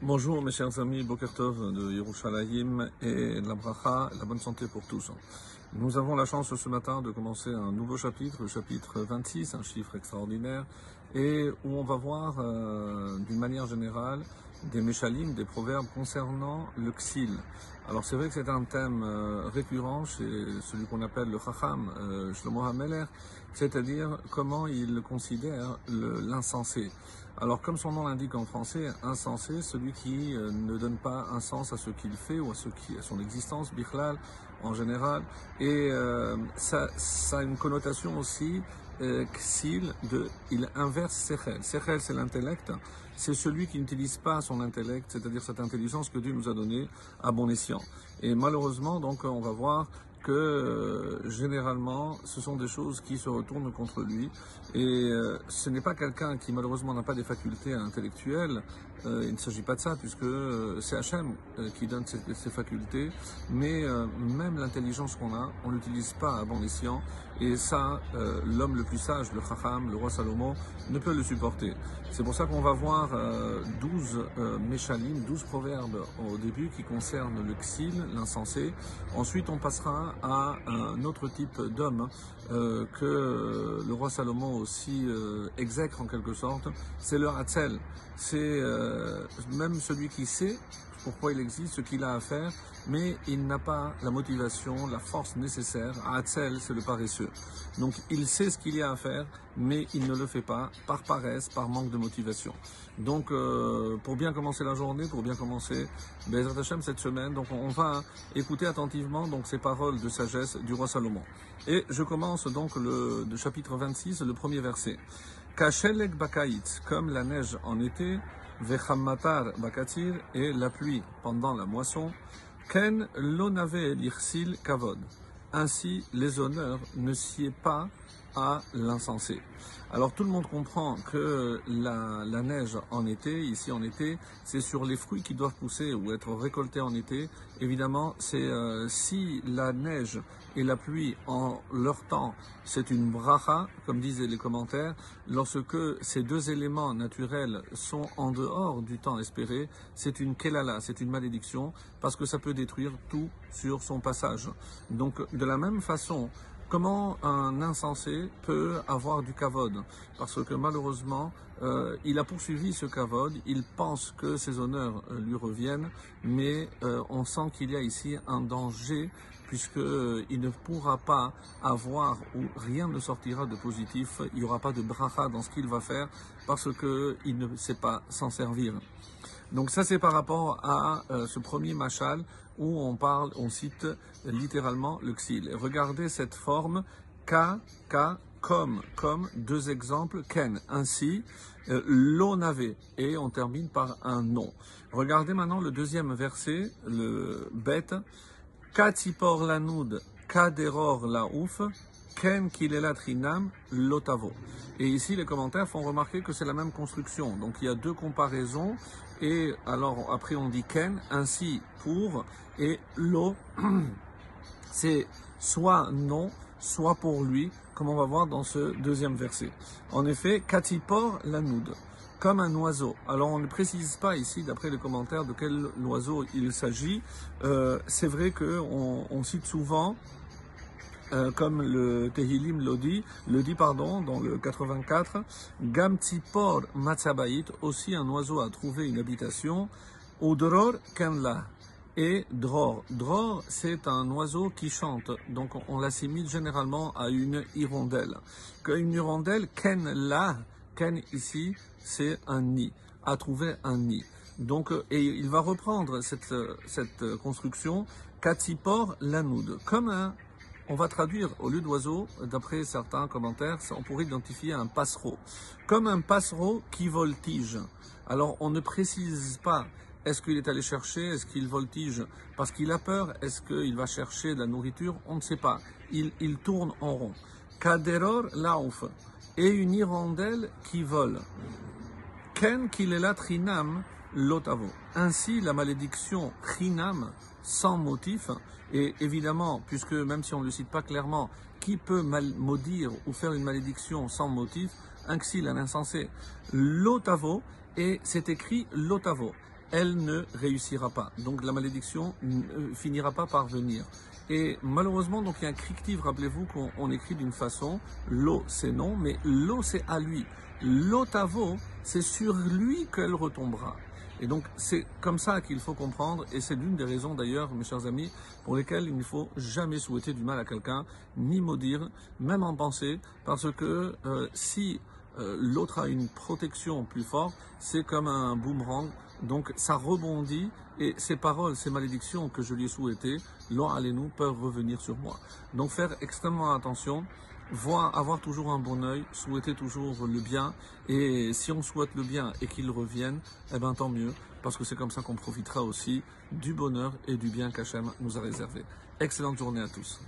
Bonjour mes chers amis, Bokertov de Yerushalayim et de la Bracha, la bonne santé pour tous. Nous avons la chance ce matin de commencer un nouveau chapitre, le chapitre 26, un chiffre extraordinaire, et où on va voir euh, d'une manière générale des méchalim, des proverbes concernant le xil. Alors c'est vrai que c'est un thème euh, récurrent chez celui qu'on appelle le chacham, euh, Shlomo HaMeler, c'est-à-dire comment il considère l'insensé. Alors, comme son nom l'indique en français, insensé, celui qui euh, ne donne pas un sens à ce qu'il fait ou à, son existence, bichlal en général. Et euh, ça, ça, a une connotation aussi euh, de, il inverse sechel. Sechel, c'est l'intellect. C'est celui qui n'utilise pas son intellect, c'est-à-dire cette intelligence que Dieu nous a donnée à bon escient. Et malheureusement, donc, on va voir que euh, généralement, ce sont des choses qui se retournent contre lui. Et euh, ce n'est pas quelqu'un qui malheureusement n'a pas des facultés intellectuelles. Euh, il ne s'agit pas de ça, puisque c'est Hachem qui donne ces, ces facultés. Mais même l'intelligence qu'on a, on l'utilise pas à bon escient. Et ça, l'homme le plus sage, le Chacham, le roi Salomon, ne peut le supporter. C'est pour ça qu'on va voir 12 méchalim, 12 proverbes au début qui concernent le xil, l'insensé. Ensuite, on passera à un autre type d'homme euh, que le roi Salomon aussi euh, exècre en quelque sorte, c'est le Hatzel. C'est euh, même celui qui sait pourquoi il existe, ce qu'il a à faire, mais il n'a pas la motivation, la force nécessaire. Hatzel, c'est le paresseux. Donc il sait ce qu'il y a à faire, mais il ne le fait pas par paresse, par manque de motivation. Donc euh, pour bien commencer la journée, pour bien commencer Bezrat Hashem cette semaine, donc on va écouter attentivement donc ces paroles de sagesse du roi Salomon. Et je commence donc le, chapitre 26, le premier verset. Kashelek bakait, comme la neige en été, Vechammatar bakatir, et la pluie pendant la moisson, Ken l'onave l'irsil kavod. Ainsi, les honneurs ne sied pas l'insensé. Alors tout le monde comprend que la, neige en été, ici en été, c'est sur les fruits qui doivent pousser ou être récoltés en été. Évidemment, c'est euh, si la neige et la pluie en leur temps, c'est une bracha, comme disaient les commentaires, lorsque ces deux éléments naturels sont en dehors du temps espéré, c'est une kelala, c'est une malédiction, parce que ça peut détruire tout sur son passage. Donc de la même façon, Comment un insensé peut avoir du kavod Parce que malheureusement, euh, il a poursuivi ce kavod, il pense que ses honneurs euh, lui reviennent, mais euh, on sent qu'il y a ici un danger puisqu'il ne pourra pas avoir ou rien ne sortira de positif, il n'y aura pas de bracha dans ce qu'il va faire parce qu'il ne sait pas s'en servir. Donc ça c'est par rapport à ce premier machal où on parle, on cite littéralement le xil. Regardez cette forme K, K, comme, comme, deux exemples, ken, ainsi, euh, l'onave, et on termine par un nom. Regardez maintenant le deuxième verset, le bête, katipor lanoud, kaderor laouf, ken kilelatrinam lotavo. Et ici, les commentaires font remarquer que c'est la même construction. Donc il y a deux comparaisons. Et alors après on dit ken, ainsi pour, et lo, c'est soit non, soit pour lui, comme on va voir dans ce deuxième verset. En effet, katipor lanoud, comme un oiseau. Alors on ne précise pas ici, d'après les commentaires, de quel oiseau il s'agit. Euh, c'est vrai qu'on on cite souvent euh, comme le Tehilim le dit, le dit pardon, dans le 84, Gamtipor Matzabait, aussi un oiseau a trouvé une habitation, Udror Kenla, et Dror. Dror, c'est un oiseau qui chante, donc on l'assimile généralement à une hirondelle. Une hirondelle, Ken la, Ken ici, c'est un nid, a trouvé un nid. Donc, et il va reprendre cette, cette construction, Katipor Lanoud, comme un on va traduire au lieu d'oiseau, d'après certains commentaires, on pourrait identifier un passereau. Comme un passereau qui voltige. Alors on ne précise pas est-ce qu'il est allé chercher, est-ce qu'il voltige? Parce qu'il a peur, est-ce qu'il va chercher de la nourriture, on ne sait pas. Il, tourne en rond. Kaderor laouf et une hirondelle qui vole. Ken kilela trinam lotavo. Ainsi la malédiction trinam sans motif. Et évidemment, puisque même si on ne le cite pas clairement, qui peut maudire ou faire une malédiction sans motif? Un xil, un insensé. L'otavo, et c'est écrit l'otavo. Elle ne réussira pas. Donc la malédiction ne finira pas par venir. Et malheureusement, donc il y a un crictive, rappelez-vous qu'on écrit d'une façon, l'eau c'est non, mais l'eau c'est à lui. L'otavo, c'est sur lui qu'elle retombera. Et donc c'est comme ça qu'il faut comprendre, et c'est l'une des raisons d'ailleurs, mes chers amis, pour lesquelles il ne faut jamais souhaiter du mal à quelqu'un, ni maudire, même en pensée, parce que euh, si euh, l'autre a une protection plus forte, c'est comme un boomerang, donc ça rebondit, et ces paroles, ces malédictions que je lui ai souhaitées, l'on allez nous peuvent revenir sur moi. Donc faire extrêmement attention voir, avoir toujours un bon œil, souhaiter toujours le bien. Et si on souhaite le bien et qu'il revienne, eh ben tant mieux, parce que c'est comme ça qu'on profitera aussi du bonheur et du bien qu'Hachem nous a réservé. Excellente journée à tous.